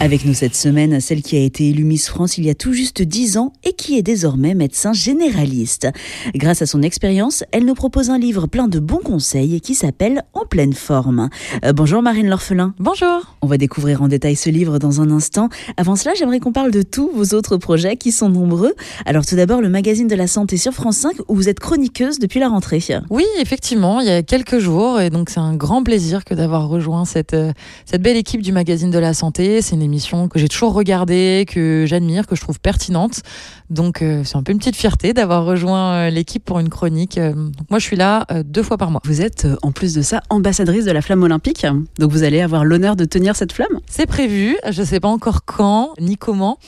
Avec nous cette semaine, celle qui a été élue Miss France il y a tout juste 10 ans et qui est désormais médecin généraliste. Grâce à son expérience, elle nous propose un livre plein de bons conseils qui s'appelle pleine forme. Euh, bonjour Marine L'Orphelin. Bonjour. On va découvrir en détail ce livre dans un instant. Avant cela, j'aimerais qu'on parle de tous vos autres projets qui sont nombreux. Alors tout d'abord, le magazine de la santé sur France 5 où vous êtes chroniqueuse depuis la rentrée. Oui, effectivement, il y a quelques jours et donc c'est un grand plaisir que d'avoir rejoint cette, euh, cette belle équipe du magazine de la santé. C'est une émission que j'ai toujours regardée, que j'admire, que je trouve pertinente. Donc euh, c'est un peu une petite fierté d'avoir rejoint euh, l'équipe pour une chronique. Euh, donc moi je suis là deux fois par mois. Vous êtes en plus de ça ambassadrice de la flamme olympique. Donc vous allez avoir l'honneur de tenir cette flamme C'est prévu, je ne sais pas encore quand ni comment,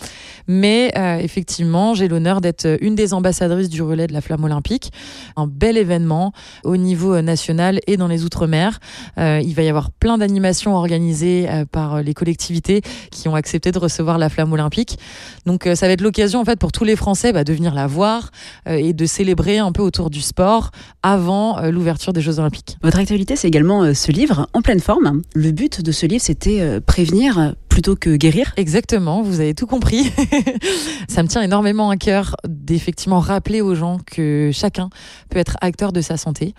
mais effectivement j'ai l'honneur d'être une des ambassadrices du relais de la flamme olympique. Un bel événement au niveau national et dans les Outre-mer. il va y avoir plein d'animations organisées par les collectivités qui ont accepté de recevoir la flamme olympique. Donc ça va être l'occasion en fait pour tous les Français bah, de venir la voir euh, et de célébrer un peu autour du sport avant euh, l'ouverture des Jeux olympiques. Votre actualité, c'est également euh, ce livre en pleine forme. Le but de ce livre, c'était prévenir plutôt que guérir. Exactement, vous avez tout compris. ça me tient énormément à cœur d'effectivement rappeler aux gens que chacun peut être acteur de sa santé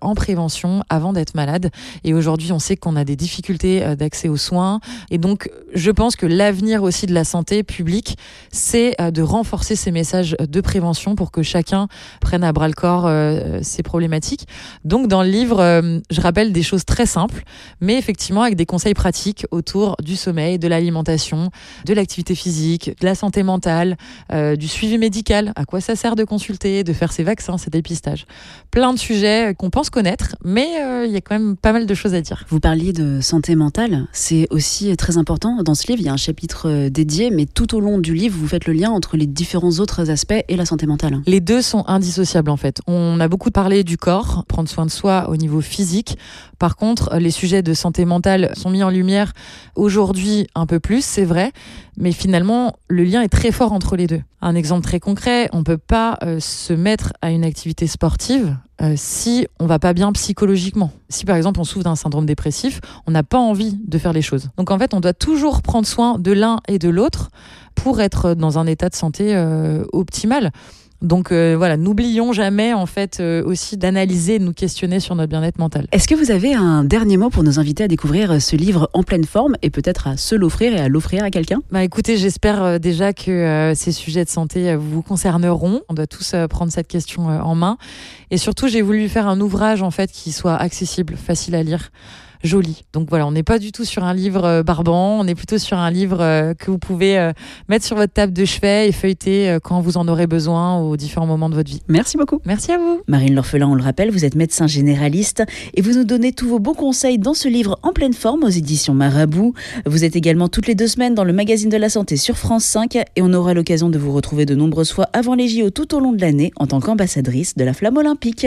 en prévention avant d'être malade. Et aujourd'hui, on sait qu'on a des difficultés euh, d'accès aux soins. Et donc, je pense que l'avenir aussi de la santé publique, c'est euh, de renforcer ces messages de prévention pour que chacun prenne à bras le corps euh, ces problématiques. Donc, dans le livre, je rappelle des choses très simples, mais effectivement avec des conseils pratiques autour du sommeil, de l'alimentation, de l'activité physique, de la santé mentale, du suivi médical, à quoi ça sert de consulter, de faire ses vaccins, ses dépistages. Plein de sujets qu'on pense connaître, mais euh, il y a quand même pas mal de choses à dire. Vous parliez de santé mentale, c'est aussi très important. Dans ce livre, il y a un chapitre euh, dédié, mais tout au long du livre, vous faites le lien entre les différents autres aspects et la santé mentale. Les deux sont indissociables en fait. On a beaucoup parlé du corps, prendre soin de soi au niveau physique. Par contre, les sujets de santé mentale sont mis en lumière aujourd'hui un peu plus, c'est vrai, mais finalement, le lien est très fort entre les deux. Un exemple très concret, on peut pas euh, se mettre à une activité sportive euh, si on va pas bien psychologiquement. Si par exemple on souffre d'un syndrome dépressif, on n'a pas envie de faire les choses. Donc en fait, on doit toujours prendre soin de l'un et de l'autre pour être dans un état de santé euh, optimal. Donc euh, voilà, n'oublions jamais en fait euh, aussi d'analyser, de nous questionner sur notre bien-être mental. Est-ce que vous avez un dernier mot pour nous inviter à découvrir euh, ce livre en pleine forme et peut-être à se l'offrir et à l'offrir à quelqu'un? Bah écoutez, j'espère déjà que ces sujets de santé vous concerneront. On doit tous prendre cette question en main et surtout j'ai voulu faire un ouvrage en fait qui soit accessible, facile à lire joli. Donc voilà, on n'est pas du tout sur un livre euh, barbant, on est plutôt sur un livre euh, que vous pouvez euh, mettre sur votre table de chevet et feuilleter quand vous en aurez besoin aux différents moments de votre vie. Merci beaucoup. Merci à vous. Marine L'Orphelin, on le rappelle, vous êtes médecin généraliste et vous nous donnez tous vos bons conseils dans ce livre en pleine forme aux éditions Marabout. Vous êtes également toutes les deux semaines dans le magazine de la santé sur France 5 et on aura l'occasion de vous retrouver de nombreuses fois avant les JO tout au long de l'année en tant qu'ambassadrice de la flamme olympique.